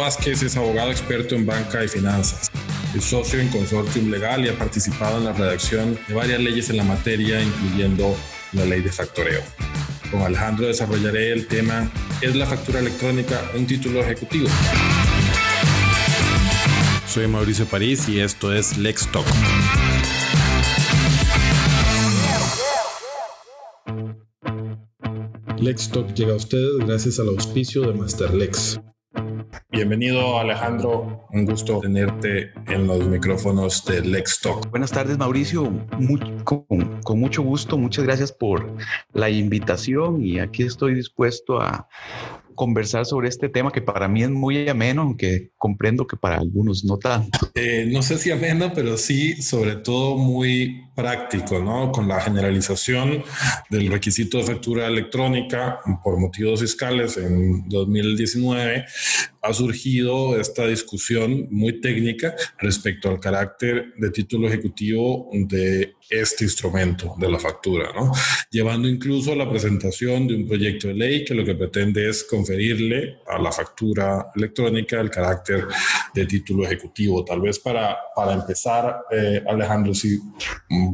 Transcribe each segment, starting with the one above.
Vázquez es abogado experto en banca y finanzas. Es socio en Consortium Legal y ha participado en la redacción de varias leyes en la materia, incluyendo la ley de factoreo. Con Alejandro desarrollaré el tema ¿Es la factura electrónica un título ejecutivo? Soy Mauricio París y esto es Lex Talk. Lex Talk llega a ustedes gracias al auspicio de Masterlex. Bienvenido Alejandro, un gusto tenerte en los micrófonos de Lex Talk. Buenas tardes Mauricio, con, con, mucho gusto, muchas gracias por la invitación y aquí estoy dispuesto a conversar sobre este tema que para mí es muy ameno, aunque comprendo que para algunos no tanto. Eh, no sé si ameno, pero sí, sobre todo muy práctico, ¿no? Con la generalización del requisito de factura electrónica por motivos fiscales en 2019, ha surgido esta discusión muy técnica respecto al carácter de título ejecutivo de este instrumento de la factura, ¿no? Llevando incluso a la presentación de un proyecto de ley que lo que pretende es conferirle a la factura electrónica el carácter de título ejecutivo. Tal vez para, para empezar, eh, Alejandro, si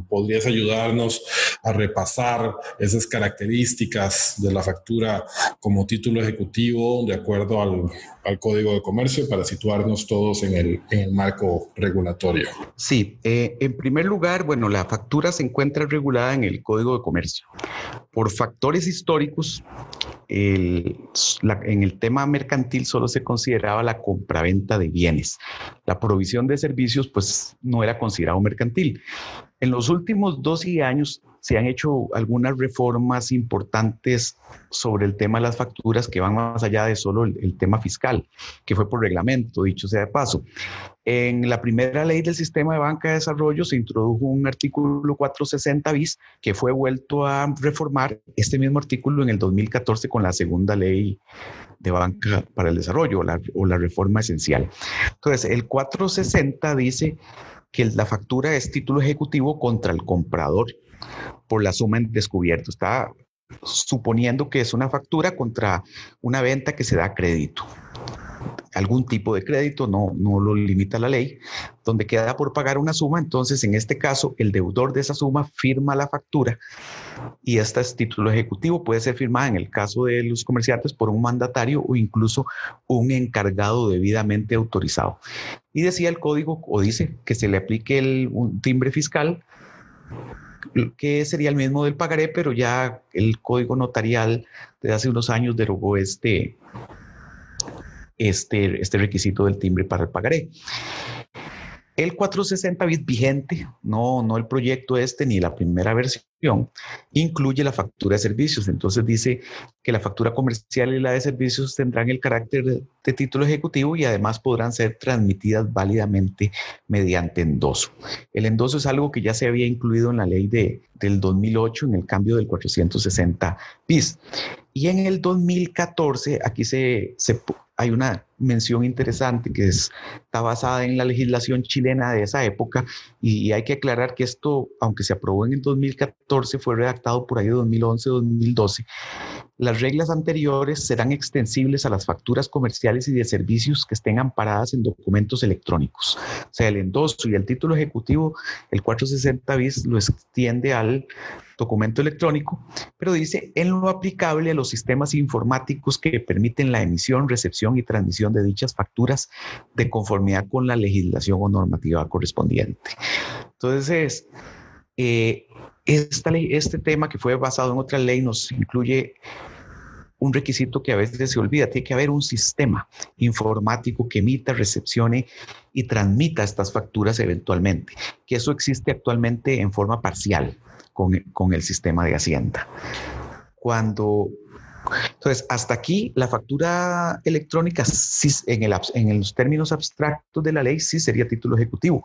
podrías ayudarnos a repasar esas características de la factura como título ejecutivo de acuerdo al, al Código de Comercio para situarnos todos en el, marco regulatorio. Sí, eh, en primer lugar, bueno, la factura factura se encuentra regulada en el Código de Comercio. Por factores históricos, en el tema mercantil solo se consideraba la compraventa de bienes. La provisión de servicios, pues, no era considerado mercantil. En los últimos 12 años se han hecho algunas reformas importantes sobre el tema de las facturas que van más allá de solo el, tema fiscal, que fue por reglamento, dicho sea de paso. En la primera ley del sistema de banca de desarrollo se introdujo un artículo 460 bis que fue vuelto a reformar este mismo artículo en el 2014 con la segunda ley de banca para el desarrollo o la reforma esencial. Entonces, el 460 dice que la factura es título ejecutivo contra el comprador por la suma en descubierto. Está suponiendo que es una factura contra una venta que se da crédito. Algún tipo de crédito, no, no lo limita la ley, donde queda por pagar una suma, entonces en este caso el deudor de esa suma firma la factura y este es título ejecutivo, puede ser firmada en el caso de los comerciantes por un mandatario o incluso un encargado debidamente autorizado. Y decía el código o dice que se le aplique el, un timbre fiscal que sería el mismo del pagaré, pero ya el código notarial de hace unos años derogó este, este, este requisito del timbre para el pagaré. El 460 bit vigente, no, no el proyecto este ni la primera versión, incluye la factura de servicios. Entonces dice que la factura comercial y la de servicios tendrán el carácter de, título ejecutivo y además podrán ser transmitidas válidamente mediante endoso. El endoso es algo que ya se había incluido en la ley de, del 2008 en el cambio del 460 bis. Y en el 2014, aquí se, hay una mención interesante que está basada en la legislación chilena de esa época y hay que aclarar que esto, aunque se aprobó en el 2014, fue redactado por ahí de 2011-2012. Las reglas anteriores serán extensibles a las facturas comerciales y de servicios que estén amparadas en documentos electrónicos. O sea, el endoso y el título ejecutivo, el 460 bis lo extiende al documento electrónico, pero dice en lo aplicable a los sistemas informáticos que permiten la emisión, recepción y transmisión de dichas facturas de conformidad con la legislación o normativa correspondiente. Entonces, eh, esta ley, este tema que fue basado en otra ley nos incluye un requisito que a veces se olvida, tiene que haber un sistema informático que emita, recepcione y transmita estas facturas eventualmente, que eso existe actualmente en forma parcial con, el sistema de Hacienda. Cuando entonces, hasta aquí la factura electrónica, en, el, en, los términos abstractos de la ley, sí sería título ejecutivo,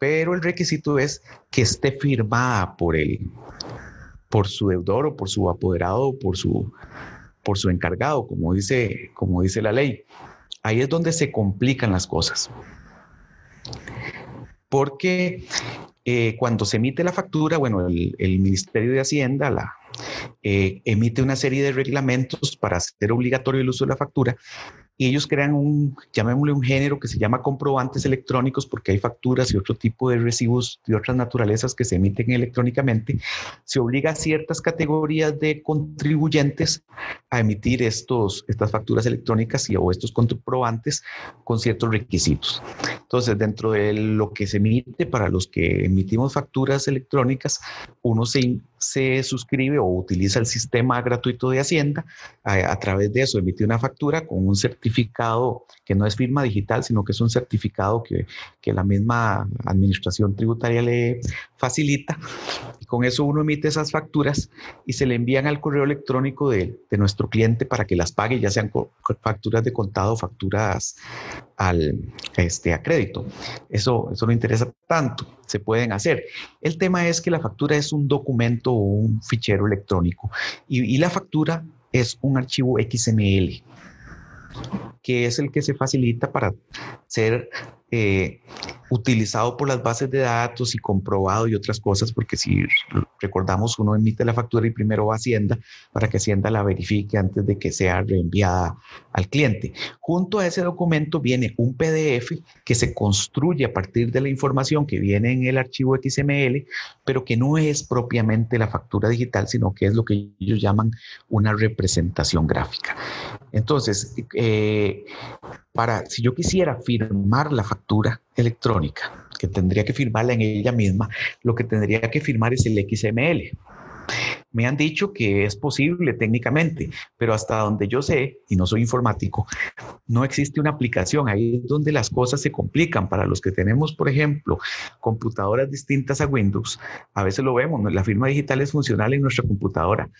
pero el requisito es que esté firmada por él, por su deudor o por su apoderado o por su, por su encargado, como dice, como dice la ley. Ahí es donde se complican las cosas. Porque eh, cuando se emite la factura, bueno, el, Ministerio de Hacienda la, eh, emite una serie de reglamentos para hacer obligatorio el uso de la factura y ellos crean un, llamémosle un género que se llama comprobantes electrónicos porque hay facturas y otro tipo de recibos de otras naturalezas que se emiten electrónicamente. Se obliga a ciertas categorías de contribuyentes a emitir estos, estas facturas electrónicas y, o estos comprobantes con ciertos requisitos. Entonces, dentro de lo que se emite para los que emitimos facturas electrónicas, uno se, se suscribe o utiliza el sistema gratuito de Hacienda. A, través de eso emite una factura con un certificado que no es firma digital, sino que es un certificado que, que la misma administración tributaria le facilita. Y con eso uno emite esas facturas y se le envían al correo electrónico de, de nuestro cliente para que las pague, ya sean facturas de contado facturas al, este, a crédito. Eso, eso no interesa tanto, se pueden hacer. El tema es que la factura es un documento o un fichero electrónico y, y la factura es un archivo XML que es el que se facilita para ser eh, utilizado por las bases de datos y comprobado y otras cosas, porque si recordamos, uno emite la factura y primero va a Hacienda para que Hacienda la verifique antes de que sea reenviada al cliente. Junto a ese documento viene un PDF que se construye a partir de la información que viene en el archivo XML, pero que no es propiamente la factura digital, sino que es lo que ellos llaman una representación gráfica. Entonces, eh, para, si yo quisiera firmar la factura electrónica, que tendría que firmarla en ella misma, lo que tendría que firmar es el XML. Me han dicho que es posible técnicamente, pero hasta donde yo sé, y no soy informático, no existe una aplicación. Ahí es donde las cosas se complican. Para los que tenemos, por ejemplo, computadoras distintas a Windows, a veces lo vemos, la firma digital es funcional en nuestra computadora,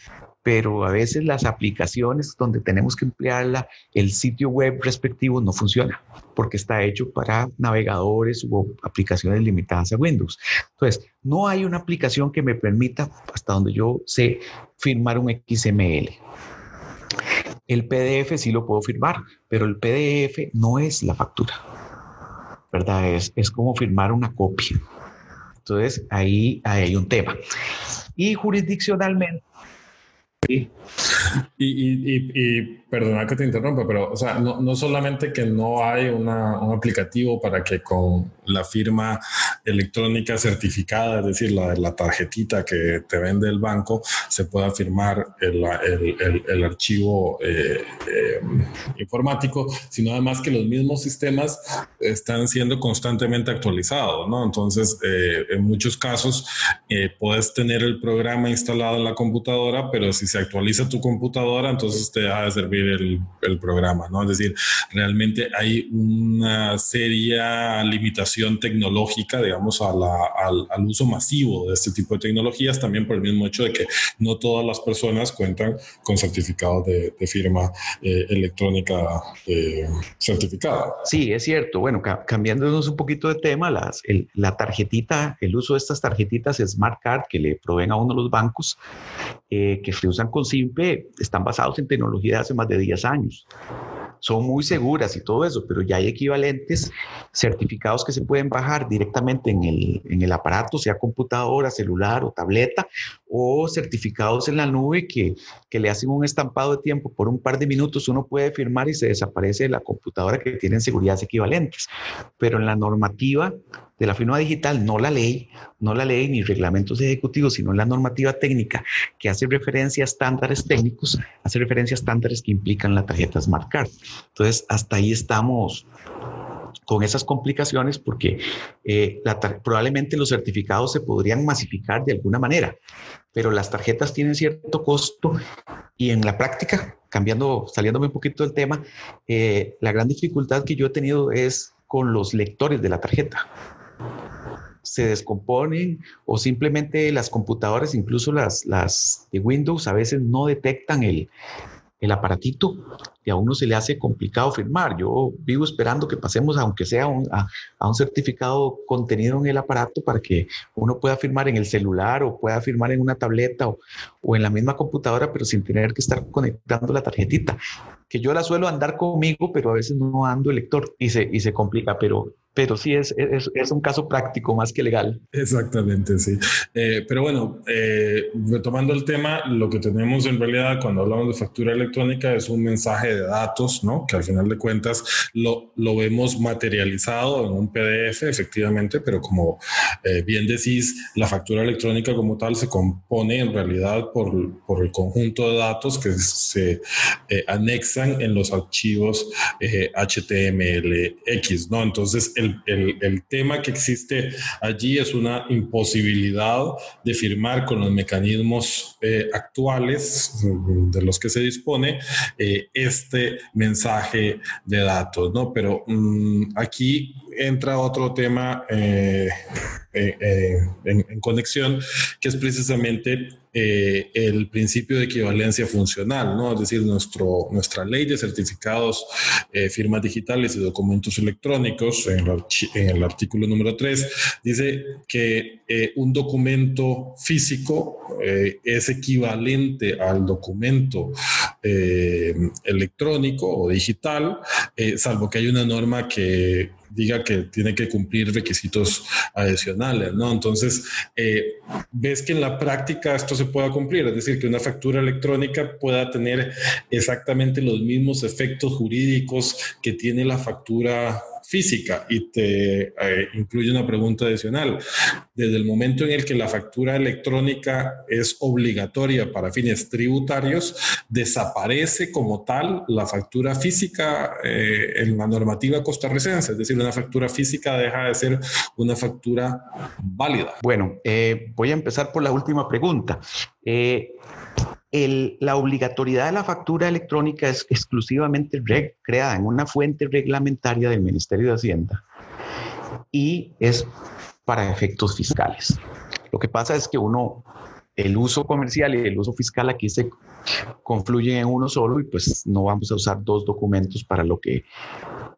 pero a veces las aplicaciones donde tenemos que emplearla, el sitio web respectivo no funciona porque está hecho para navegadores u aplicaciones limitadas a Windows. Entonces, no hay una aplicación que me permita, hasta donde yo sé, firmar un XML. El PDF sí lo puedo firmar, pero el PDF no es la factura, ¿verdad? Es, es como firmar una copia. Entonces, ahí, ahí hay un tema. Y jurisdiccionalmente, y, y, y, perdona que te interrumpa, pero o sea, no, no solamente que no hay una, un aplicativo para que con la firma electrónica certificada, es decir, la, la tarjetita que te vende el banco, se pueda firmar el, el, el, archivo eh, eh, informático, sino además que los mismos sistemas están siendo constantemente actualizados, ¿no? Entonces, eh, en muchos casos, puedes tener el programa instalado en la computadora, pero si se actualiza tu computadora, entonces te deja de servir el, programa, ¿no? Es decir, realmente hay una seria limitación tecnológica, digamos, a al, al, uso masivo de este tipo de tecnologías, también por el mismo hecho de que no todas las personas cuentan con certificados de, de firma eh, electrónica eh, certificada. Sí, es cierto. Bueno, ca cambiándonos un poquito de tema, las, el, la tarjetita, el uso de estas tarjetitas Smart Card que le proveen a uno los bancos, eh, que se usan con Simple, están basados en tecnología de hace más de 10 años son muy seguras y todo eso, pero ya hay equivalentes certificados que se pueden bajar directamente en el, en el aparato, sea computadora, celular o tableta, o certificados en la nube que, que, le hacen un estampado de tiempo por un par de minutos, uno puede firmar y se desaparece de la computadora que tienen seguridades equivalentes. Pero en la normativa de la firma digital, no la ley, no la ley ni reglamentos ejecutivos, sino la normativa técnica que hace referencia a estándares técnicos, hace referencia a estándares que implican la tarjeta Smart Card. Entonces, hasta ahí estamos con esas complicaciones porque eh, la probablemente los certificados se podrían masificar de alguna manera, pero las tarjetas tienen cierto costo y en la práctica, cambiando, saliéndome un poquito del tema, eh, la gran dificultad que yo he tenido es con los lectores de la tarjeta se descomponen o simplemente las computadoras, incluso las, las de Windows, a veces no detectan el, el aparatito y a uno se le hace complicado firmar. Yo vivo esperando que pasemos, aunque sea un, a, a, un certificado contenido en el aparato, para que uno pueda firmar en el celular o pueda firmar en una tableta o, o en la misma computadora, pero sin tener que estar conectando la tarjetita. Que yo la suelo andar conmigo, pero a veces no ando el lector y se, y se complica. Pero pero sí es, es, un caso práctico más que legal. Exactamente, sí. Eh, pero bueno, eh, retomando el tema, lo que tenemos en realidad cuando hablamos de factura electrónica es un mensaje de datos, ¿no? Que al final de cuentas lo, lo vemos materializado en un PDF, efectivamente, pero como eh, bien decís, la factura electrónica como tal se compone en realidad por, por el conjunto de datos que se anexan en los archivos HTMLX, ¿no? Entonces, el, tema que existe allí es una imposibilidad de firmar con los mecanismos eh, actuales de los que se dispone eh, este mensaje de datos, ¿no? Pero mm, aquí entra otro tema eh, en, conexión, que es precisamente eh, el principio de equivalencia funcional, ¿no? Es decir, nuestro, nuestra ley de certificados, eh, firmas digitales y documentos electrónicos, en el, artículo número 3, dice que eh, un documento físico es equivalente al documento electrónico o digital, salvo que hay una norma que diga que tiene que cumplir requisitos adicionales, ¿no? Entonces, eh, ves que en la práctica esto se pueda cumplir, es decir, que una factura electrónica pueda tener exactamente los mismos efectos jurídicos que tiene la factura física y te eh, incluye una pregunta adicional. Desde el momento en el que la factura electrónica es obligatoria para fines tributarios, desaparece como tal la factura física eh, en la normativa costarricense, es decir, una factura física deja de ser una factura válida. Bueno, eh, voy a empezar por la última pregunta la obligatoriedad de la factura electrónica es exclusivamente creada en una fuente reglamentaria del Ministerio de Hacienda y es para efectos fiscales. Lo que pasa es que uno, el uso comercial y el uso fiscal aquí se confluyen en uno solo y pues no vamos a usar dos documentos para lo que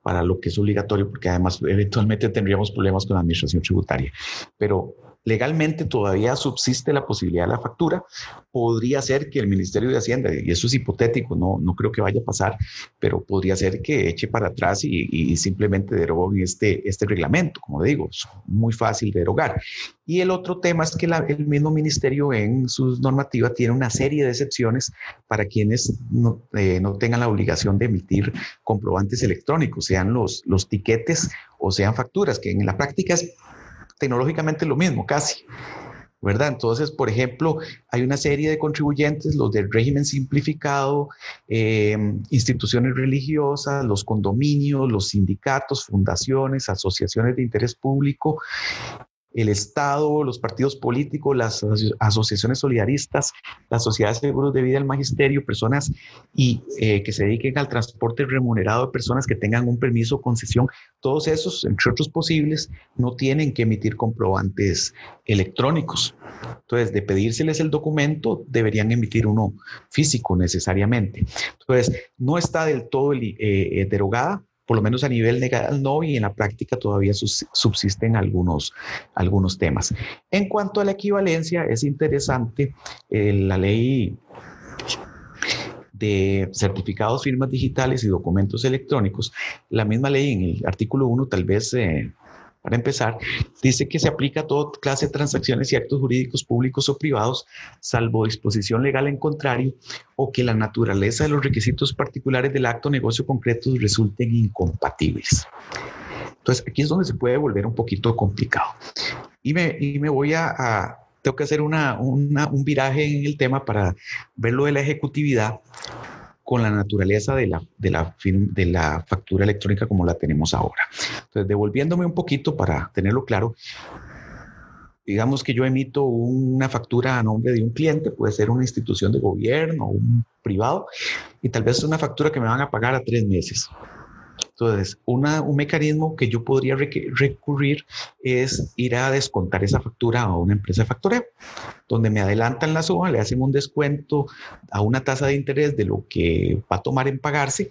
para lo que es obligatorio porque además eventualmente tendríamos problemas con la administración tributaria. Pero legalmente todavía subsiste la posibilidad de la factura. Podría ser que el Ministerio de Hacienda, y eso es hipotético, no, no creo que vaya a pasar, pero podría ser que eche para atrás y, simplemente derogue este, este reglamento. Como digo, es muy fácil derogar. Y el otro tema es que el mismo ministerio en sus normativas tiene una serie de excepciones para quienes no, eh, no, tengan la obligación de emitir comprobantes electrónicos, sean los, los tiquetes o sean facturas, que en la práctica es tecnológicamente lo mismo, casi. ¿verdad? Entonces, por ejemplo, hay una serie de contribuyentes, los del régimen simplificado, eh, instituciones religiosas, los condominios, los sindicatos, fundaciones, asociaciones de interés público, el Estado, los partidos políticos, las asociaciones solidaristas, las sociedades de seguros de vida, el magisterio, personas y eh, que se dediquen al transporte remunerado de personas que tengan un permiso o concesión, todos esos, entre otros posibles, no tienen que emitir comprobantes electrónicos. Entonces, de pedírseles el documento, deberían emitir uno físico necesariamente. Entonces, no está del todo eh, eh, derogada, por lo menos a nivel legal no, y en la práctica todavía subsisten algunos, algunos temas. En cuanto a la equivalencia, es interesante eh, la ley de certificados, firmas digitales y documentos electrónicos, la misma ley en el artículo 1 tal vez eh, para empezar, dice que se aplica a toda clase de transacciones y actos jurídicos públicos o privados, salvo disposición legal en contrario, o que la naturaleza de los requisitos particulares del acto o negocio concreto resulten incompatibles. Entonces, aquí es donde se puede volver un poquito complicado. Y me, y me voy a, a, tengo que hacer una, una, un viraje en el tema para ver lo de la ejecutividad con la naturaleza de la, de la, factura electrónica como la tenemos ahora. Entonces, devolviéndome un poquito para tenerlo claro, digamos que yo emito una factura a nombre de un cliente, puede ser una institución de gobierno un privado, y tal vez es una factura que me van a pagar a tres meses. Entonces, un mecanismo que yo podría recurrir es ir a descontar esa factura a una empresa de factureo, donde me adelantan la suma, le hacen un descuento a una tasa de interés de lo que va a tomar en pagarse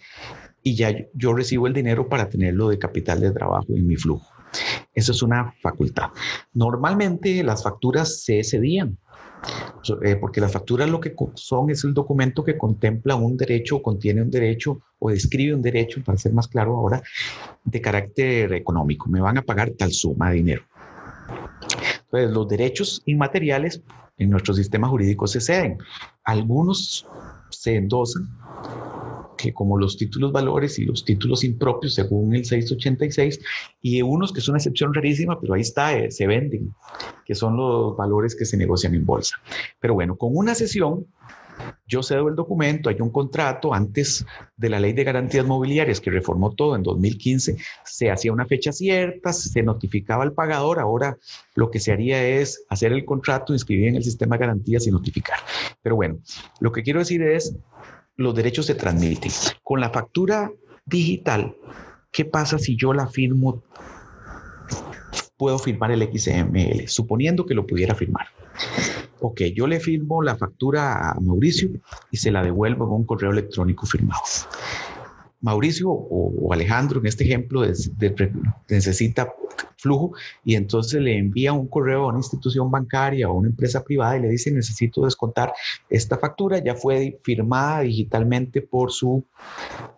y ya yo recibo el dinero para tenerlo de capital de trabajo en mi flujo. Eso es una facultad. Normalmente las facturas se cedían Eh, porque las facturas lo que son es el documento que contempla un derecho, contiene un derecho o describe un derecho, para ser más claro ahora, de carácter económico. Me van a pagar tal suma de dinero. Entonces, los derechos inmateriales en nuestro sistema jurídico se ceden. Algunos se endosan que como los títulos valores y los títulos impropios según el 686 y unos que es una excepción rarísima, pero ahí está, eh, se venden, que son los valores que se negocian en bolsa. Pero bueno, con una sesión yo cedo el documento, hay un contrato, antes de la ley de garantías mobiliarias que reformó todo en 2015, se hacía una fecha cierta, se notificaba al pagador, ahora lo que se haría es hacer el contrato, inscribir en el sistema de garantías y notificar. Pero bueno, lo que quiero decir es, los derechos se transmiten. Con la factura digital, ¿qué pasa si yo la firmo? Puedo firmar el XML, suponiendo que lo pudiera firmar. Ok, yo le firmo la factura a Mauricio y se la devuelvo con un correo electrónico firmado. Mauricio o, Alejandro, en este ejemplo, necesita flujo y entonces le envía un correo a una institución bancaria o a una empresa privada y le dice necesito descontar esta factura, ya fue firmada digitalmente por su,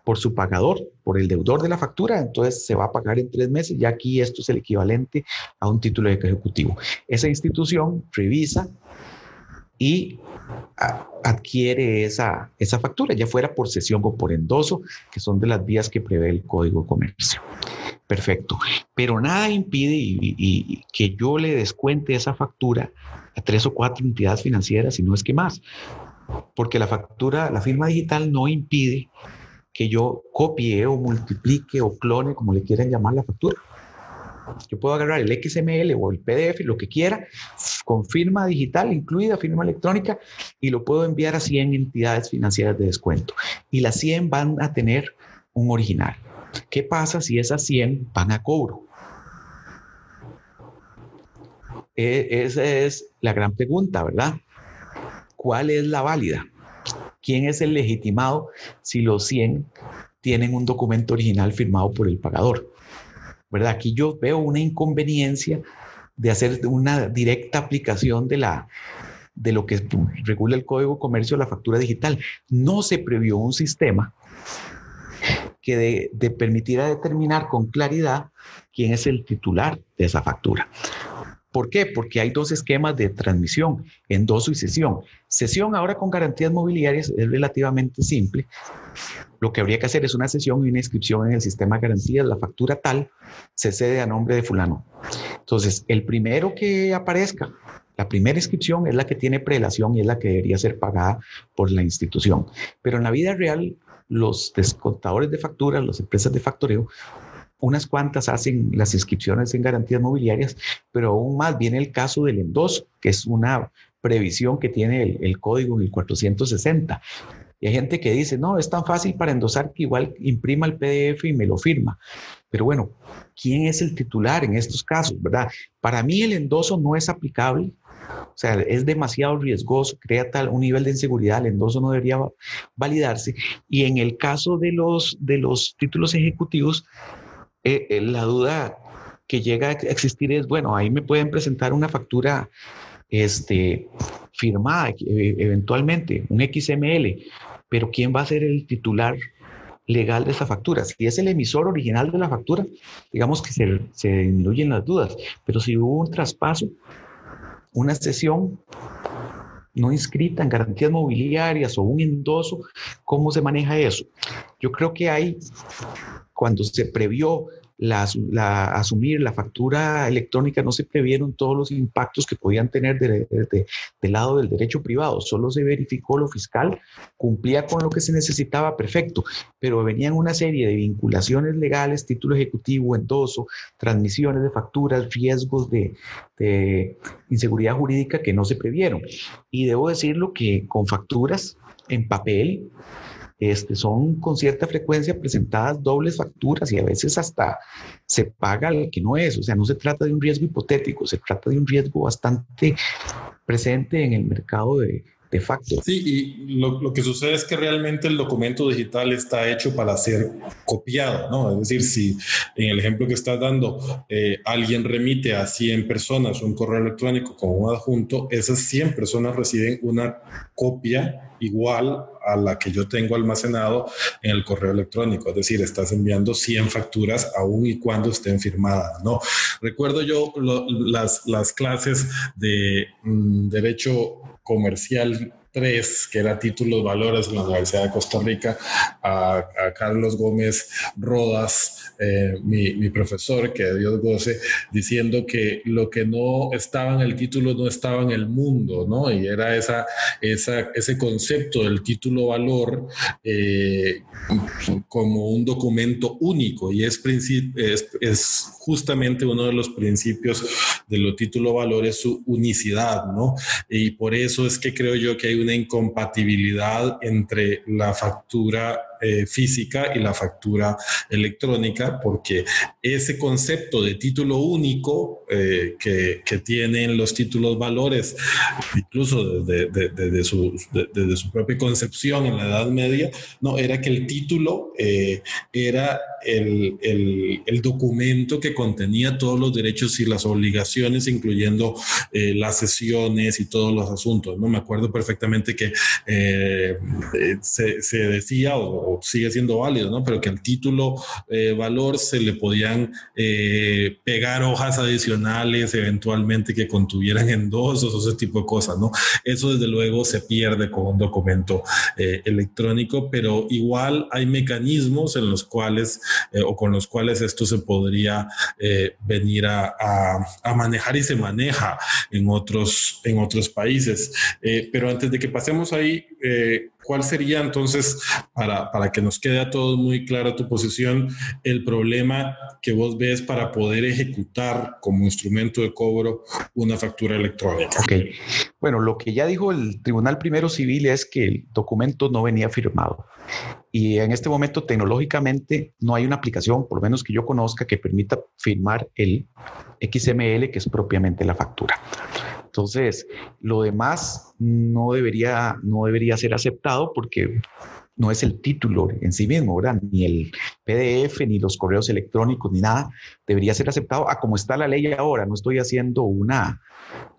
por su pagador, por el deudor de la factura, entonces se va a pagar en tres meses, ya aquí esto es el equivalente a un título ejecutivo. Esa institución revisa y adquiere esa, esa factura, ya fuera por sesión o por endoso, que son de las vías que prevé el Código de Comercio. Perfecto. Pero nada impide que yo le descuente esa factura a tres o cuatro entidades financieras, y no es que más. Porque la factura, la firma digital no impide que yo copie o multiplique o clone, como le quieran llamar la factura. Yo puedo agarrar el XML o el PDF, lo que quiera, con firma digital, incluida firma electrónica, y lo puedo enviar a 100 entidades financieras de descuento. Y las 100 van a tener un original. ¿Qué pasa si esas 100 van a cobro? E, esa es la gran pregunta, ¿verdad? ¿Cuál es la válida? ¿Quién es el legitimado si los 100 tienen un documento original firmado por el pagador? Aquí yo veo una inconveniencia de hacer una directa aplicación de, de lo que regula el Código de Comercio, la factura digital. No se previó un sistema que de, de permitiera determinar con claridad quién es el titular de esa factura. ¿Por qué? Porque hay dos esquemas de transmisión, endoso y sesión. Sesión ahora con garantías mobiliarias es relativamente simple. Lo que habría que hacer es una sesión y una inscripción en el sistema de garantías. La factura tal se cede a nombre de fulano. Entonces, el primero que aparezca, la primera inscripción es la que tiene prelación y es la que debería ser pagada por la institución. Pero en la vida real, los descontadores de facturas, las empresas de factoreo, unas cuantas hacen las inscripciones en garantías mobiliarias, pero aún más viene el caso del endoso, que es una previsión que tiene el, código en el 460. Y hay gente que dice, no, es tan fácil para endosar que igual imprima el PDF y me lo firma. Pero bueno, ¿quién es el titular en estos casos, verdad? Para mí el endoso no es aplicable. O sea, es demasiado riesgoso, crea tal un nivel de inseguridad, el endoso no debería validarse. Y en el caso de los, de los títulos ejecutivos, eh, eh, la duda que llega a existir es, bueno, ahí me pueden presentar una factura este, firmada eh, eventualmente, un XML, pero ¿quién va a ser el titular legal de esa factura? Si es el emisor original de la factura, digamos que se, se disminuyen las dudas, pero si hubo un traspaso, una sesión no inscrita en garantías mobiliarias o un endoso, ¿cómo se maneja eso? Yo creo que hay cuando se previó la, asumir la factura electrónica, no se previeron todos los impactos que podían tener del lado del derecho privado. Solo se verificó lo fiscal, cumplía con lo que se necesitaba, perfecto, pero venían una serie de vinculaciones legales, título ejecutivo, endoso, transmisiones de facturas, riesgos de, de inseguridad jurídica que no se previeron. Y debo decirlo que con facturas en papel, este, son con cierta frecuencia presentadas dobles facturas y a veces hasta se paga lo que no es. O sea, no se trata de un riesgo hipotético, se trata de un riesgo bastante presente en el mercado de, facto. Sí, y lo, que sucede es que realmente el documento digital está hecho para ser copiado, ¿no? Es decir, si en el ejemplo que estás dando, eh, alguien remite a 100 personas un correo electrónico con un adjunto, esas 100 personas reciben una copia igual a la que yo tengo almacenado en el correo electrónico. Es decir, estás enviando 100 facturas aún y cuando estén firmadas, ¿no? Recuerdo yo las, las clases de mm, derecho comercial 3, que era títulos valores en la Universidad de Costa Rica, a, Carlos Gómez Rodas, eh, mi, profesor, que Dios goce, diciendo que lo que no estaba en el título no estaba en el mundo, ¿no? Y era esa, esa ese concepto del título valor eh, como un documento único y es, es, es justamente uno de los principios de los títulos valor es su unicidad, ¿no? Y por eso es que creo yo que hay una incompatibilidad entre la factura eh, física y la factura electrónica, porque ese concepto de título único eh, que, tienen los títulos valores, incluso desde, desde, su, propia concepción en la Edad Media, no, era que el título eh, era el, documento que contenía todos los derechos y las obligaciones, incluyendo las sesiones y todos los asuntos. No me acuerdo perfectamente que se, se, decía o, sigue siendo válido, ¿no? Pero que al título eh, valor se le podían eh, pegar hojas adicionales eventualmente que contuvieran endosos o ese tipo de cosas, ¿no? Eso desde luego se pierde con un documento eh, electrónico, pero igual hay mecanismos en los cuales o con los cuales esto se podría venir a, a, manejar y se maneja en otros, en otros países. pero antes de que pasemos ahí, ¿Cuál sería entonces, para, para, que nos quede a todos muy clara tu posición, el problema que vos ves para poder ejecutar como instrumento de cobro una factura electrónica? Ok, bueno, lo que ya dijo el Tribunal Primero Civil es que el documento no venía firmado. Y en este momento tecnológicamente no hay una aplicación, por lo menos que yo conozca, que permita firmar el XML, que es propiamente la factura. Entonces, lo demás no debería, no debería ser aceptado porque no es el título en sí mismo, ¿verdad? Ni el PDF, ni los correos electrónicos, ni nada, debería ser aceptado a como está la ley ahora. No estoy haciendo una,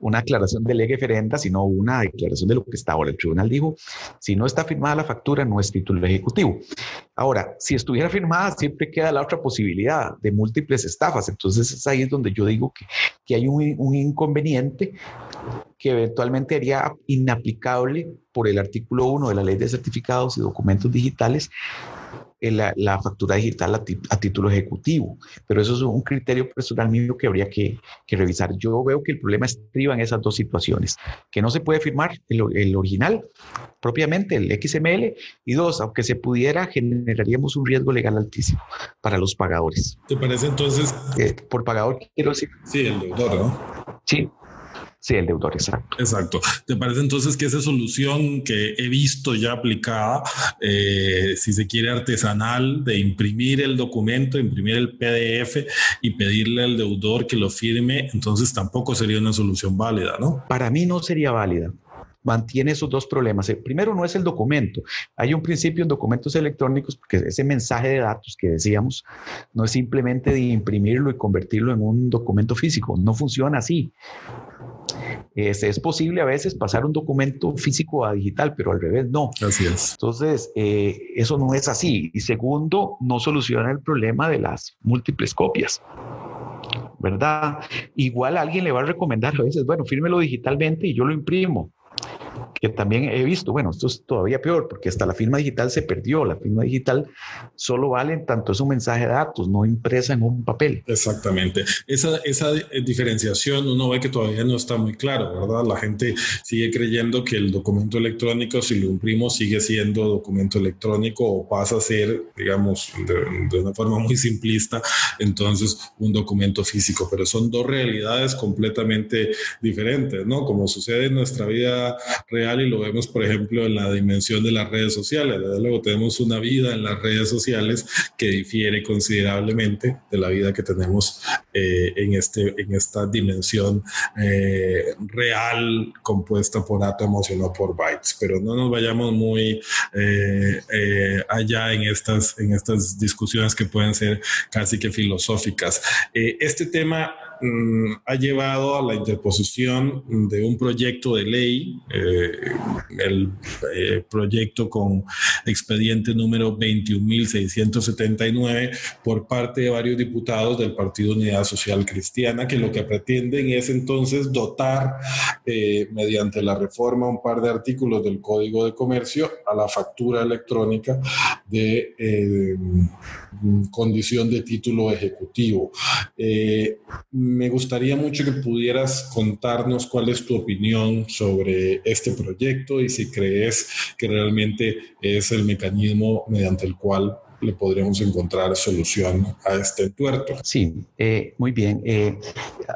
una aclaración de ley ferenda, sino una declaración de lo que está ahora. El tribunal dijo, si no está firmada la factura, no es título ejecutivo. Ahora, si estuviera firmada, siempre queda la otra posibilidad de múltiples estafas. Entonces es ahí donde yo digo que, que hay un, un inconveniente que eventualmente haría inaplicable por el artículo 1 de la ley de certificados y documentos digitales la, factura digital a, título ejecutivo. Pero eso es un criterio personal mío que habría que, revisar. Yo veo que el problema estriba en esas dos situaciones, que no se puede firmar el, original propiamente, el XML, y dos, aunque se pudiera, generaríamos un riesgo legal altísimo para los pagadores. ¿Te parece entonces? Eh, por pagador quiero decir. Sí, el deudor, ¿no? Sí, Sí, el deudor, exacto. Exacto. ¿Te parece entonces que esa solución que he visto ya aplicada, eh, si se quiere artesanal, de imprimir el documento, imprimir el PDF y pedirle al deudor que lo firme, entonces tampoco sería una solución válida, ¿no? Para mí no sería válida mantiene esos dos problemas. El primero no es el documento. Hay un principio en documentos electrónicos porque ese mensaje de datos que decíamos no es simplemente de imprimirlo y convertirlo en un documento físico. No funciona así. Es, es, posible a veces pasar un documento físico a digital, pero al revés no. Así es. Entonces, eh, eso no es así. Y segundo, no soluciona el problema de las múltiples copias. ¿Verdad? Igual alguien le va a recomendar a veces, bueno, fírmelo digitalmente y yo lo imprimo que también he visto, bueno, esto es todavía peor porque hasta la firma digital se perdió. La firma digital solo vale en tanto es un mensaje de datos, no impresa en un papel. Exactamente. Esa, esa diferenciación uno ve que todavía no está muy claro, ¿verdad? La gente sigue creyendo que el documento electrónico, si lo imprimo, sigue siendo documento electrónico o pasa a ser, digamos, de, de una forma muy simplista, entonces un documento físico. Pero son dos realidades completamente diferentes, ¿no? Como sucede en nuestra vida real y lo vemos, por ejemplo, en la dimensión de las redes sociales. Desde luego tenemos una vida en las redes sociales que difiere considerablemente de la vida que tenemos eh, en, este, en esta dimensión eh, real compuesta por átomos y no por bytes. Pero no nos vayamos muy allá en estas, en estas discusiones que pueden ser casi que filosóficas. este tema Mm, ha llevado a la interposición de un proyecto de ley, eh, el eh, proyecto con expediente número 21.679 por parte de varios diputados del Partido Unidad Social Cristiana, que lo que pretenden es entonces dotar eh, mediante la reforma un par de artículos del Código de Comercio a la factura electrónica de condición de título ejecutivo me gustaría mucho que pudieras contarnos cuál es tu opinión sobre este proyecto y si crees que realmente es el mecanismo mediante el cual le podríamos encontrar solución a este tuerto. Sí, eh, muy bien. Eh,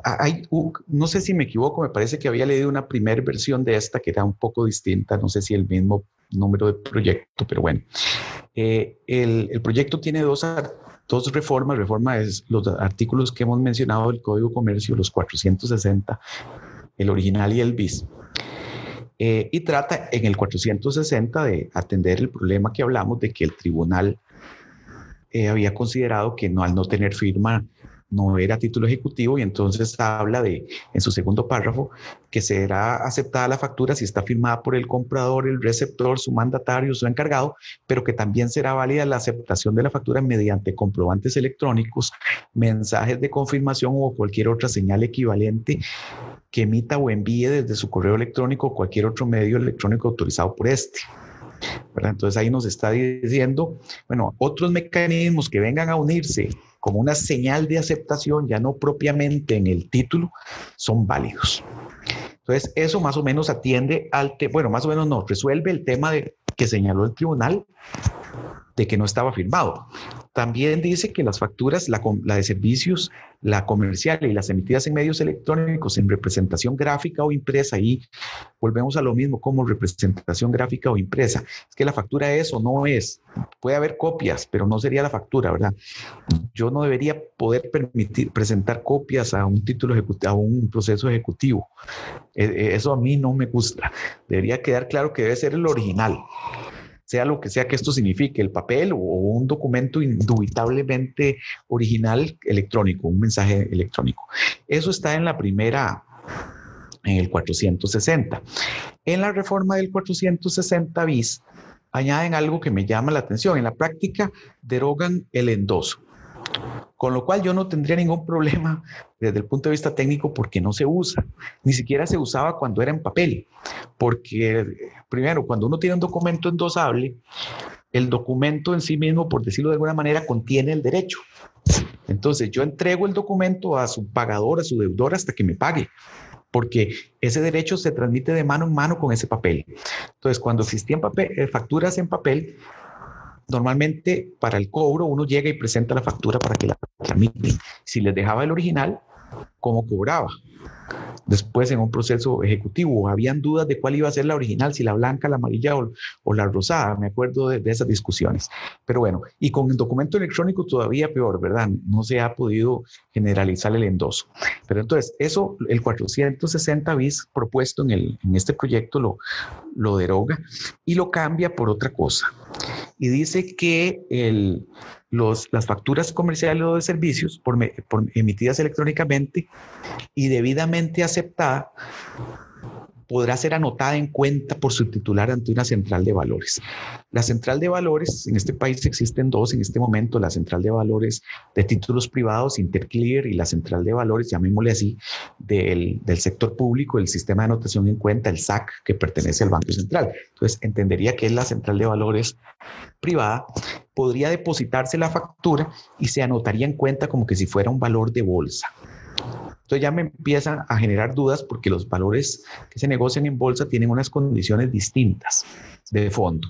hay, no sé si me equivoco, me parece que había leído una primera versión de esta que era un poco distinta, no sé si el mismo número de proyecto, pero bueno. Eh, el, el, proyecto tiene dos dos reformas. Reforma es los artículos que hemos mencionado del Código Comercio, los 460, el original y el bis. Eh, y trata en el 460 de atender el problema que hablamos de que el tribunal eh, había considerado que no al no tener firma no era título ejecutivo y entonces habla de, en su segundo párrafo, que será aceptada la factura si está firmada por el comprador, el receptor, su mandatario, su encargado, pero que también será válida la aceptación de la factura mediante comprobantes electrónicos, mensajes de confirmación o cualquier otra señal equivalente que emita o envíe desde su correo electrónico o cualquier otro medio electrónico autorizado por este. Entonces ahí nos está diciendo, bueno, otros mecanismos que vengan a unirse como una señal de aceptación, ya no propiamente en el título, son válidos. Entonces, eso más o menos atiende al, tema, bueno, más o menos no, resuelve el tema de, que señaló el tribunal de que no estaba firmado. También dice que las facturas, la, de servicios, la comercial y las emitidas en medios electrónicos en representación gráfica o impresa, y volvemos a lo mismo como representación gráfica o impresa. Es que la factura es o no es. Puede haber copias, pero no sería la factura, ¿verdad? Yo no debería poder permitir presentar copias a un título ejecutivo, a un proceso ejecutivo. E, e, eso a mí no me gusta. Debería quedar claro que debe ser el original sea lo que sea que esto signifique, el papel o un documento indubitablemente original electrónico, un mensaje electrónico. Eso está en la primera, en el 460. En la reforma del 460 bis, añaden algo que me llama la atención. En la práctica, derogan el endoso. Con lo cual yo no tendría ningún problema desde el punto de vista técnico porque no se usa. Ni siquiera se usaba cuando era en papel. Porque, primero, cuando uno tiene un documento endosable, el documento en sí mismo, por decirlo de alguna manera, contiene el derecho. Entonces yo entrego el documento a su pagador, a su deudor, hasta que me pague porque ese derecho se transmite de mano en mano con ese papel. Entonces, cuando existían eh, facturas en papel, normalmente para el cobro uno llega y presenta la factura para que la tramiten. Si les dejaba el original, ¿cómo cobraba? Después en un proceso ejecutivo habían dudas de cuál iba a ser la original, si la blanca, la amarilla o, la rosada, me acuerdo de, esas discusiones. Pero bueno, y con el documento electrónico todavía peor, ¿verdad? No se ha podido generalizar el endoso. Pero entonces, eso, el 460 bis propuesto en, el, en este proyecto lo, lo deroga y lo cambia por otra cosa. Y dice que el, los, las facturas comerciales o de servicios emitidas electrónicamente y debidamente aceptada podrá ser anotada en cuenta por su titular ante una central de valores. La central de valores, en este país existen dos en este momento, la central de valores de títulos privados, Interclear, y la central de valores, llamémosle así, del, del sector público, el sistema de anotación en cuenta, el SAC, que pertenece al Banco Central. Entonces, entendería que es la central de valores privada, podría depositarse la factura y se anotaría en cuenta como que si fuera un valor de bolsa. Entonces ya me empiezan a generar dudas porque los valores que se negocian en bolsa tienen unas condiciones distintas de fondo.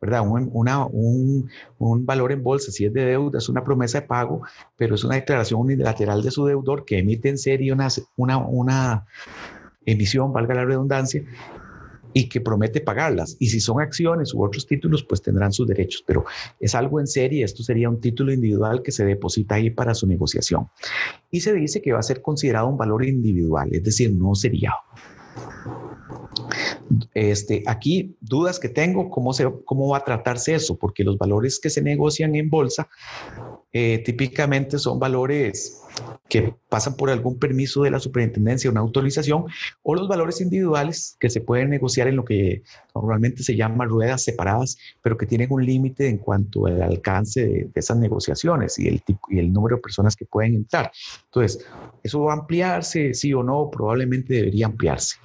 ¿verdad? Un, un, un, valor en bolsa, si es de deuda, es una promesa de pago, pero es una declaración unilateral de su deudor que emite en serie una, una, una emisión, valga la redundancia, y que promete pagarlas. Y si son acciones u otros títulos, pues tendrán sus derechos. Pero es algo en serie, esto sería un título individual que se deposita ahí para su negociación. Y se dice que va a ser considerado un valor individual, es decir, no sería. Este, aquí dudas que tengo, ¿cómo, se, ¿cómo va a tratarse eso? Porque los valores que se negocian en bolsa eh, típicamente son valores que pasan por algún permiso de la superintendencia, una autorización, o los valores individuales que se pueden negociar en lo que normalmente se llama ruedas separadas, pero que tienen un límite en cuanto al alcance de, esas negociaciones y el, número de personas que pueden entrar. Entonces, ¿eso va a ampliarse, sí o no? Probablemente debería ampliarse.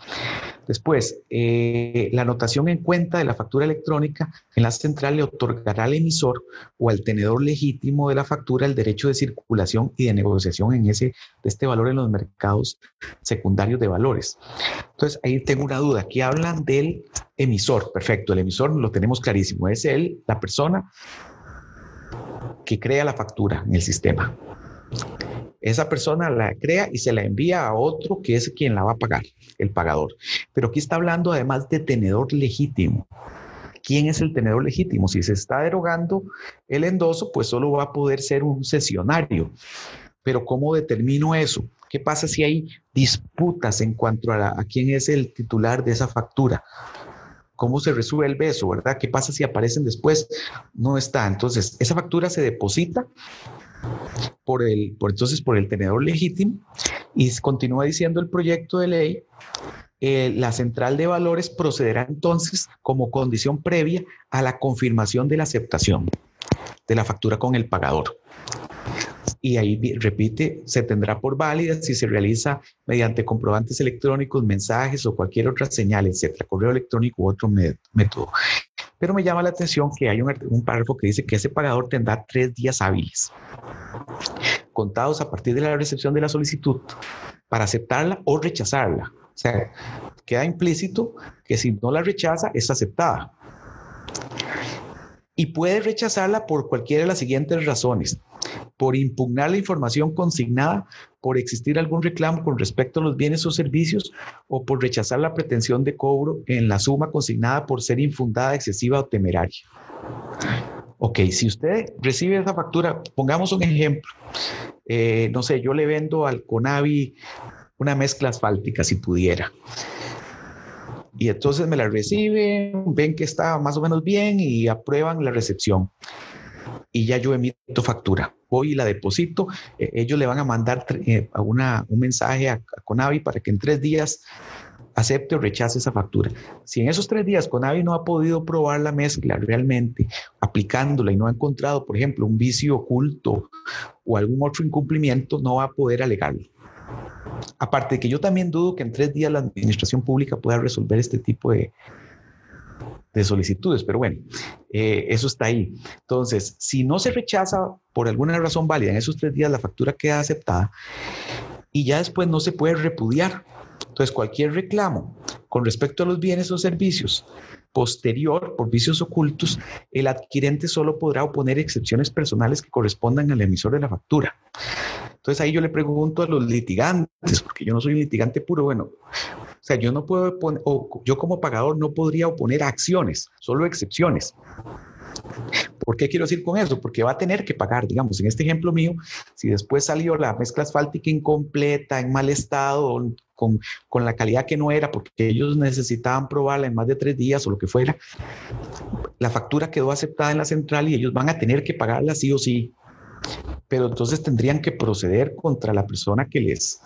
Después, eh, la anotación en cuenta de la factura electrónica en la central le otorgará al emisor o al tenedor legítimo de la factura el derecho de circulación y de negociación en ese, de este valor en los mercados secundarios de valores. Entonces, ahí tengo una duda. Aquí hablan del emisor. Perfecto, el emisor lo tenemos clarísimo. Es él, la persona que crea la factura en el sistema. Esa persona la crea y se la envía a otro que es quien la va a pagar, el pagador. Pero aquí está hablando además de tenedor legítimo. ¿Quién es el tenedor legítimo? Si se está derogando el endoso, pues solo va a poder ser un sesionario. Pero ¿cómo determino eso? ¿Qué pasa si hay disputas en cuanto a, a quién es el titular de esa factura? ¿Cómo se resuelve eso, verdad? ¿Qué pasa si aparecen después? No está. Entonces, esa factura se deposita por el, por, entonces por el tenedor legítimo y continúa diciendo el proyecto de ley eh, la central de valores procederá entonces como condición previa a la confirmación de la aceptación de la factura con el pagador. Y ahí repite, se tendrá por válida si se realiza mediante comprobantes electrónicos, mensajes o cualquier otra señal, etcétera, correo electrónico u otro método. Pero me llama la atención que hay un, un párrafo que dice que ese pagador tendrá tres días hábiles, contados a partir de la recepción de la solicitud, para aceptarla o rechazarla. O sea, queda implícito que si no la rechaza, es aceptada. Y puede rechazarla por cualquiera de las siguientes razones. Por impugnar la información consignada, por existir algún reclamo con respecto a los bienes o servicios, o por rechazar la pretensión de cobro en la suma consignada por ser infundada, excesiva o temeraria. Ok, si usted recibe esa factura, pongamos un ejemplo. Eh, no sé, yo le vendo al Conavi una mezcla asfáltica, si pudiera. Y entonces me la reciben, ven que está más o menos bien y aprueban la recepción. Y ya yo emito factura. Voy y la deposito. Eh, ellos le van a mandar eh, una, un mensaje a, Conavi para que en tres días acepte o rechace esa factura. Si en esos tres días Conavi no ha podido probar la mezcla realmente, aplicándola y no ha encontrado, por ejemplo, un vicio oculto o algún otro incumplimiento, no va a poder alegarlo. Aparte de que yo también dudo que en tres días la administración pública pueda resolver este tipo de, de solicitudes, pero bueno, eh, eso está ahí. Entonces, si no se rechaza por alguna razón válida en esos tres días, la factura queda aceptada y ya después no se puede repudiar. Entonces, cualquier reclamo con respecto a los bienes o servicios posterior por vicios ocultos, el adquirente solo podrá oponer excepciones personales que correspondan al emisor de la factura. Entonces ahí yo le pregunto a los litigantes, porque yo no soy un litigante puro, bueno, o sea, yo no puedo poner, o yo como pagador no podría oponer acciones, solo excepciones. ¿Por qué quiero decir con eso? Porque va a tener que pagar, digamos, en este ejemplo mío, si después salió la mezcla asfáltica incompleta, en mal estado, con, con, la calidad que no era, porque ellos necesitaban probarla en más de tres días o lo que fuera, la factura quedó aceptada en la central y ellos van a tener que pagarla sí o sí pero entonces tendrían que proceder contra la persona que les,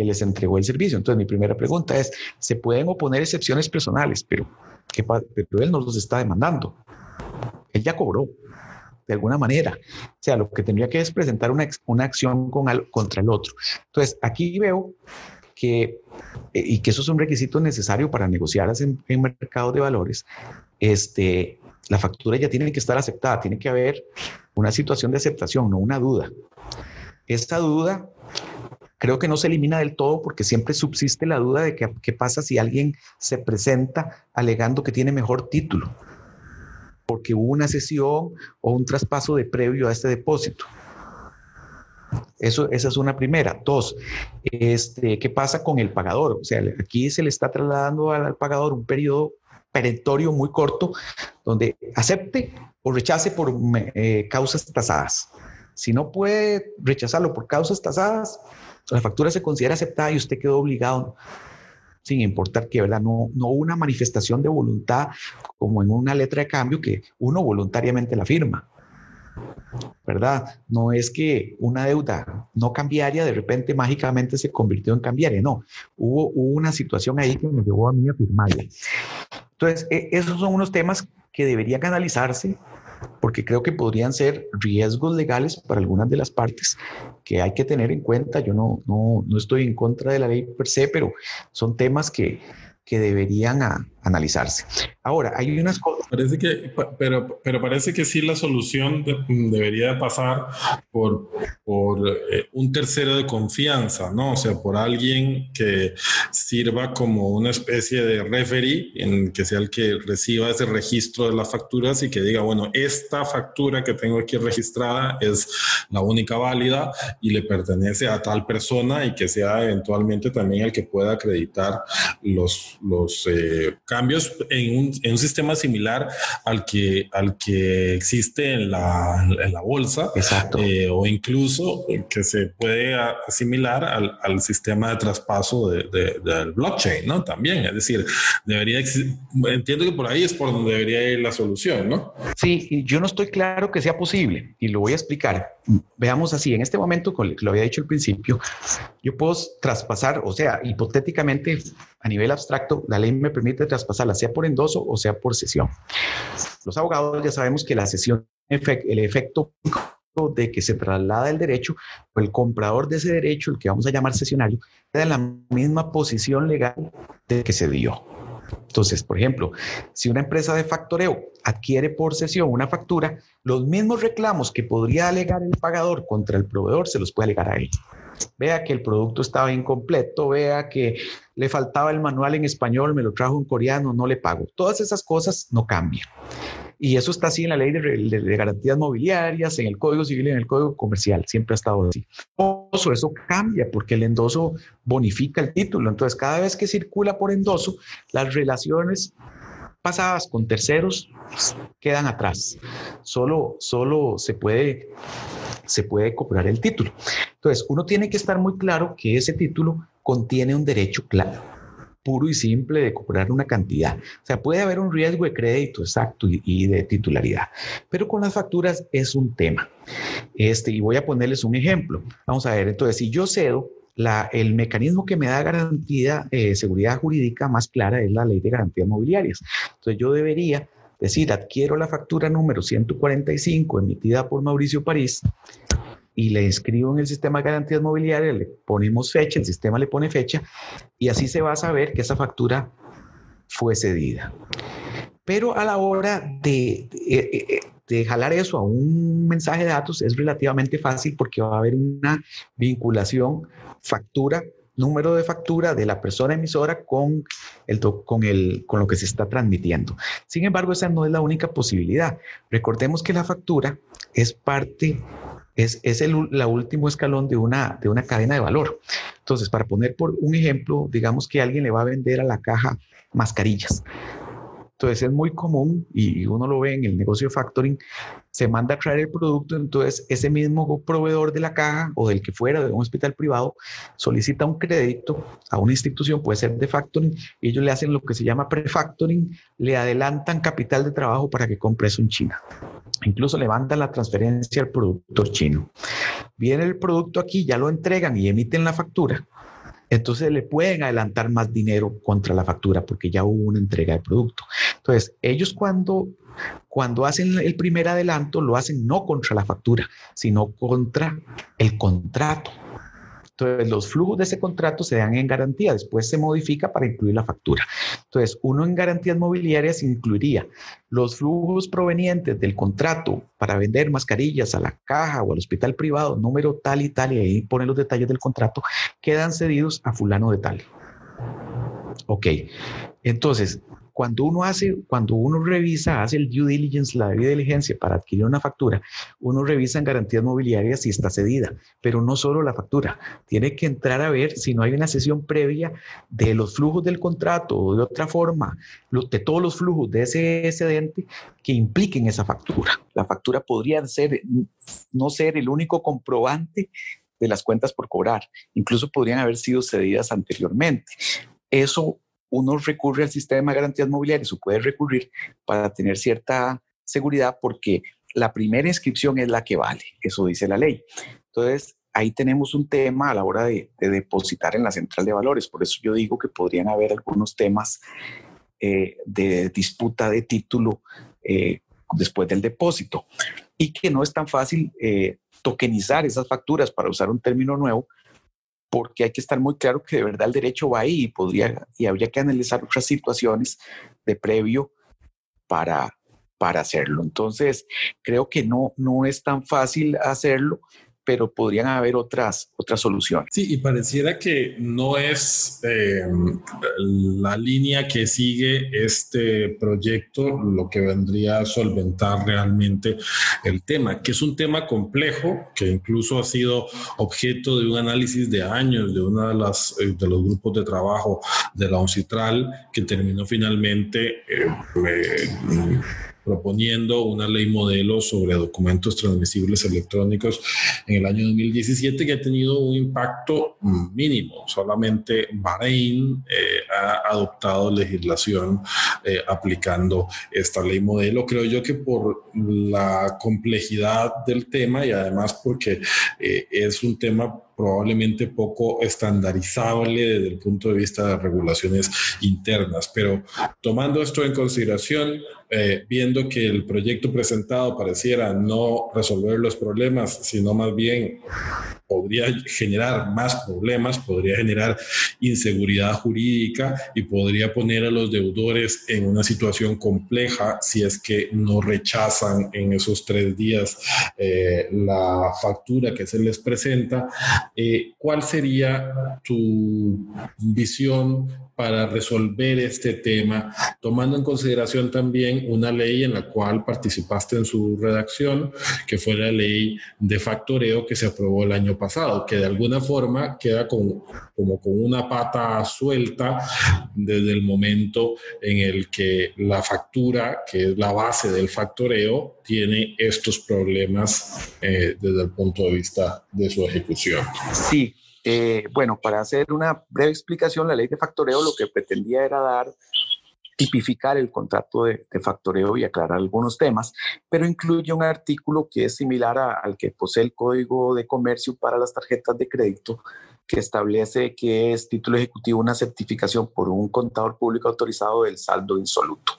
que les entregó el servicio. Entonces, mi primera pregunta es, ¿se pueden oponer excepciones personales? Pero, ¿qué, pero él no los está demandando. Él ya cobró, de alguna manera. O sea, lo que tendría que es presentar una, una acción con contra el otro. Entonces, aquí veo que, y que eso es un requisito necesario para negociar en, en mercados de valores, este, la factura ya tiene que estar aceptada, tiene que haber una situación de aceptación, no una duda. Esta duda creo que no se elimina del todo porque siempre subsiste la duda de qué pasa si alguien se presenta alegando que tiene mejor título, porque hubo una sesión o un traspaso de previo a este depósito. Eso, esa es una primera. Dos, este, ¿qué pasa con el pagador? O sea, aquí se le está trasladando al, pagador un periodo perentorio muy corto donde acepte o rechace por eh, causas tasadas. Si no puede rechazarlo por causas tasadas, la factura se considera aceptada y usted quedó obligado sin importar que ¿verdad? No, no una manifestación de voluntad como en una letra de cambio que uno voluntariamente la firma. ¿Verdad? No es que una deuda no cambiaria de repente mágicamente se convirtió en cambiaria, no. Hubo, una situación ahí que me llevó a mí a firmarla. Entonces, e, esos son unos temas que deberían analizarse porque creo que podrían ser riesgos legales para algunas de las partes que hay que tener en cuenta. Yo no, no, no estoy en contra de la ley per se, pero son temas que, que deberían analizarse. Ahora, hay unas cosas. Parece que, pero, pero parece que sí la solución debería pasar por, por eh, un tercero de confianza, ¿no? O sea, por alguien que sirva como una especie de referee, en que sea el que reciba ese registro de las facturas y que diga, bueno, esta factura que tengo aquí registrada es la única válida y le pertenece a tal persona y que sea eventualmente también el que pueda acreditar los, los eh, cambios en un, en un, sistema similar al que, al que existe en la, en la bolsa eh, o incluso que se puede asimilar al, al sistema de traspaso de, del blockchain, ¿no? También, es decir, debería entiendo que por ahí es por donde debería ir la solución, ¿no? Sí, yo no estoy claro que sea posible y lo voy a explicar. Veamos así, en este momento, con lo había dicho al principio, yo puedo traspasar, o sea, hipotéticamente a nivel abstracto, la ley me permite traspasarla sea por endoso o sea por sesión. Los abogados ya sabemos que la sesión, el efecto de que se traslada el derecho, o el comprador de ese derecho, el que vamos a llamar sesionario, queda en la misma posición legal de que se dio. Entonces, por ejemplo, si una empresa de factoreo adquiere por sesión una factura, los mismos reclamos que podría alegar el pagador contra el proveedor se los puede alegar a él vea que el producto estaba incompleto, vea que le faltaba el manual en español, me lo trajo en coreano, no le pago. Todas esas cosas no cambian. Y eso está así en la ley de, garantías mobiliarias, en el Código Civil y en el Código Comercial, siempre ha estado así. Eso, eso cambia porque el endoso bonifica el título. Entonces, cada vez que circula por endoso, las relaciones pasadas con terceros quedan atrás. Solo, solo se puede se puede cobrar el título. Entonces, uno tiene que estar muy claro que ese título contiene un derecho claro, puro y simple de cobrar una cantidad. O sea, puede haber un riesgo de crédito exacto y, de titularidad, pero con las facturas es un tema. Este, y voy a ponerles un ejemplo. Vamos a ver, entonces, si yo cedo, el mecanismo que me da garantía, eh, seguridad jurídica más clara es la ley de garantías mobiliarias. Entonces, yo debería decir, adquiero la factura número 145 emitida por Mauricio París y le inscribo en el sistema de garantías mobiliarias, le ponemos fecha, el sistema le pone fecha y así se va a saber que esa factura fue cedida. Pero a la hora de, de, de, jalar eso a un mensaje de datos es relativamente fácil porque va a haber una vinculación factura número de factura de la persona emisora con, el, con, el, con lo que se está transmitiendo. Sin embargo, esa no es la única posibilidad. Recordemos que la factura es parte es, es el la último escalón de una, de una cadena de valor. Entonces, para poner por un ejemplo, digamos que alguien le va a vender a la caja mascarillas. Entonces es muy común y uno lo ve en el negocio de factoring, se manda a traer el producto, entonces ese mismo proveedor de la caja o del que fuera de un hospital privado solicita un crédito a una institución, puede ser de factoring, y ellos le hacen lo que se llama prefactoring, le adelantan capital de trabajo para que compre eso en China. Incluso le mandan la transferencia al productor chino. Viene el producto aquí, ya lo entregan y emiten la factura entonces le pueden adelantar más dinero contra la factura porque ya hubo una entrega de producto. Entonces, ellos cuando, cuando hacen el primer adelanto, lo hacen no contra la factura, sino contra el contrato. Entonces, los flujos de ese contrato se dan en garantía, después se modifica para incluir la factura. Entonces, uno en garantías mobiliarias incluiría los flujos provenientes del contrato para vender mascarillas a la caja o al hospital privado, número tal y tal, y ahí pone los detalles del contrato, quedan cedidos a fulano de tal. Ok, entonces, cuando uno hace, cuando uno revisa, hace el due diligence, la debida diligencia para adquirir una factura, uno revisa en garantías mobiliarias si está cedida, pero no solo la factura, tiene que entrar a ver si no hay una sesión previa de los flujos del contrato o de otra forma, de todos los flujos de ese excedente que impliquen esa factura. La factura podría ser, no ser el único comprobante de las cuentas por cobrar, incluso podrían haber sido cedidas anteriormente. Eso uno recurre al sistema de garantías mobiliarias o puede recurrir para tener cierta seguridad porque la primera inscripción es la que vale, eso dice la ley. Entonces, ahí tenemos un tema a la hora de, depositar en la central de valores. Por eso yo digo que podrían haber algunos temas eh, de disputa de título eh, después del depósito y que no es tan fácil eh, tokenizar esas facturas para usar un término nuevo porque hay que estar muy claro que de verdad el derecho va ahí y, podría, y habría que analizar otras situaciones de previo para, para hacerlo. Entonces, creo que no, no es tan fácil hacerlo pero podrían haber otras, otras soluciones. Sí, y pareciera que no es eh, la línea que sigue este proyecto lo que vendría a solventar realmente el tema, que es un tema complejo, que incluso ha sido objeto de un análisis de años de uno de, eh, de los grupos de trabajo de la ONCITRAL, que terminó finalmente... Eh, proponiendo una ley modelo sobre documentos transmisibles electrónicos en el año 2017 que ha tenido un impacto mínimo. Solamente Bahrein eh, ha adoptado legislación eh, aplicando esta ley modelo. Creo yo que por la complejidad del tema y además porque eh, es un tema probablemente poco estandarizable desde el punto de vista de regulaciones internas. Pero tomando esto en consideración, eh, viendo que el proyecto presentado pareciera no resolver los problemas, sino más bien podría generar más problemas, podría generar inseguridad jurídica y podría poner a los deudores en una situación compleja si es que no rechazan en esos tres días eh, la factura que se les presenta. Eh, ¿Cuál sería tu visión para resolver este tema, tomando en consideración también una ley en la cual participaste en su redacción, que fue la ley de factoreo que se aprobó el año pasado, que de alguna forma queda con, como con una pata suelta desde el momento en el que la factura, que es la base del factoreo, tiene estos problemas eh, desde el punto de vista de su ejecución. Sí, eh, bueno, para hacer una breve explicación, la ley de factoreo lo que pretendía era dar, tipificar el contrato de, factoreo y aclarar algunos temas, pero incluye un artículo que es similar al que posee el Código de Comercio para las tarjetas de crédito, que establece que es título ejecutivo una certificación por un contador público autorizado del saldo insoluto.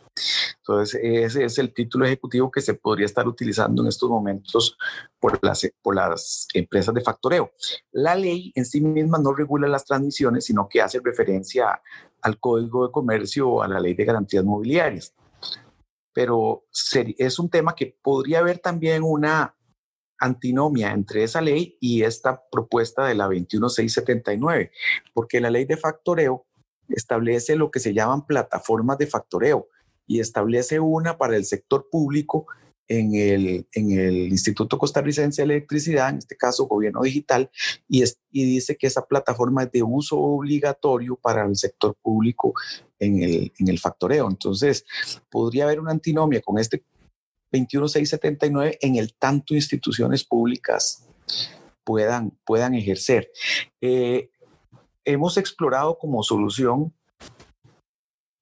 Entonces, ese es el título ejecutivo que se podría estar utilizando en estos momentos por las, por las empresas de factoreo. La ley en sí misma no regula las transmisiones, sino que hace referencia al Código de Comercio o a la Ley de Garantías Mobiliarias. Pero es un tema que podría haber también una antinomia entre esa ley y esta propuesta de la 21679, porque la ley de factoreo establece lo que se llaman plataformas de factoreo y establece una para el sector público en el, en el Instituto Costarricense de Electricidad, en este caso Gobierno Digital, y, dice que esa plataforma es de uso obligatorio para el sector público en el, en el factoreo. Entonces, podría haber una antinomia con este 21679 en el tanto instituciones públicas puedan, puedan ejercer. Eh, hemos explorado como solución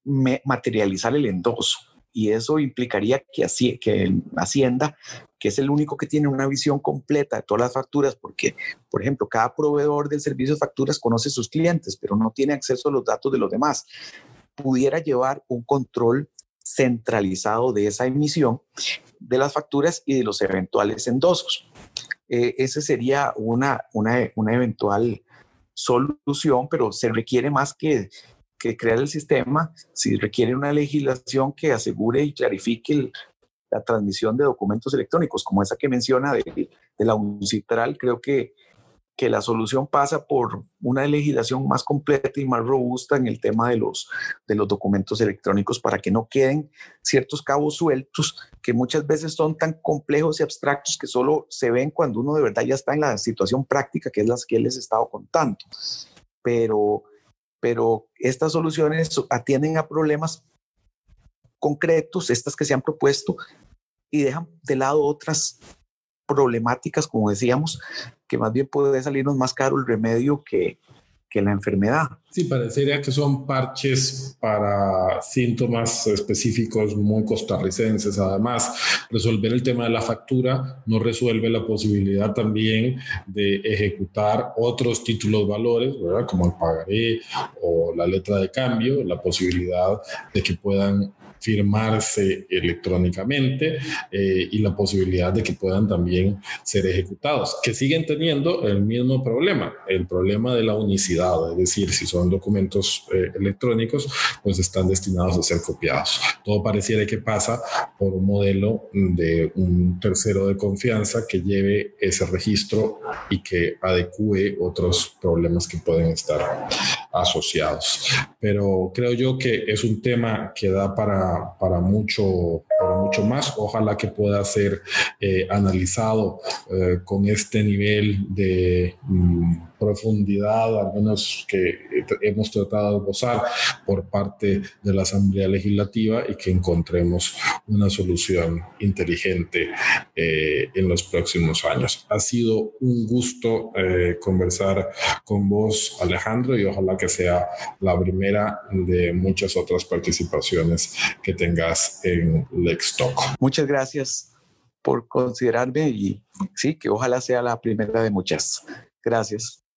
materializar el endoso y eso implicaría que, así, que Hacienda, que es el único que tiene una visión completa de todas las facturas, porque, por ejemplo, cada proveedor del servicio de facturas conoce sus clientes, pero no tiene acceso a los datos de los demás, pudiera llevar un control centralizado de esa emisión de las facturas y de los eventuales endosos. Eh, esa sería una, una, una eventual solución, pero se requiere más que que crear el sistema, si requiere una legislación que asegure y clarifique la transmisión de documentos electrónicos, como esa que menciona de, la UNCITRAL, creo que, que la solución pasa por una legislación más completa y más robusta en el tema de los, de los documentos electrónicos para que no queden ciertos cabos sueltos que muchas veces son tan complejos y abstractos que solo se ven cuando uno de verdad ya está en la situación práctica que es la que les he estado contando. Pero, pero estas soluciones atienden a problemas concretos, estas que se han propuesto, y dejan de lado otras problemáticas, como decíamos, que más bien puede salirnos más caro el remedio que, que la enfermedad. Sí, parecería que son parches para síntomas específicos muy costarricenses. Además, resolver el tema de la factura no resuelve la posibilidad también de ejecutar otros títulos valores, ¿verdad? como el pagaré o la letra de cambio, la posibilidad de que puedan firmarse electrónicamente eh, y la posibilidad de que puedan también ser ejecutados, que siguen teniendo el mismo problema, el problema de la unicidad, es decir, si son documentos eh, electrónicos, pues están destinados a ser copiados. Todo pareciera que pasa por un modelo de un tercero de confianza que lleve ese registro y que adecue otros problemas que pueden estar asociados. Pero creo yo que es un tema que da para, para, mucho, para mucho más. Ojalá que pueda ser eh, analizado eh, con este nivel de... Mm, profundidad, al menos que hemos tratado de gozar por parte de la Asamblea Legislativa y que encontremos una solución inteligente eh, en los próximos años. Ha sido un gusto eh, conversar con vos, Alejandro, y ojalá que sea la primera de muchas otras participaciones que tengas en Lextalk. Muchas gracias por considerarme y sí, que ojalá sea la primera de muchas. Gracias.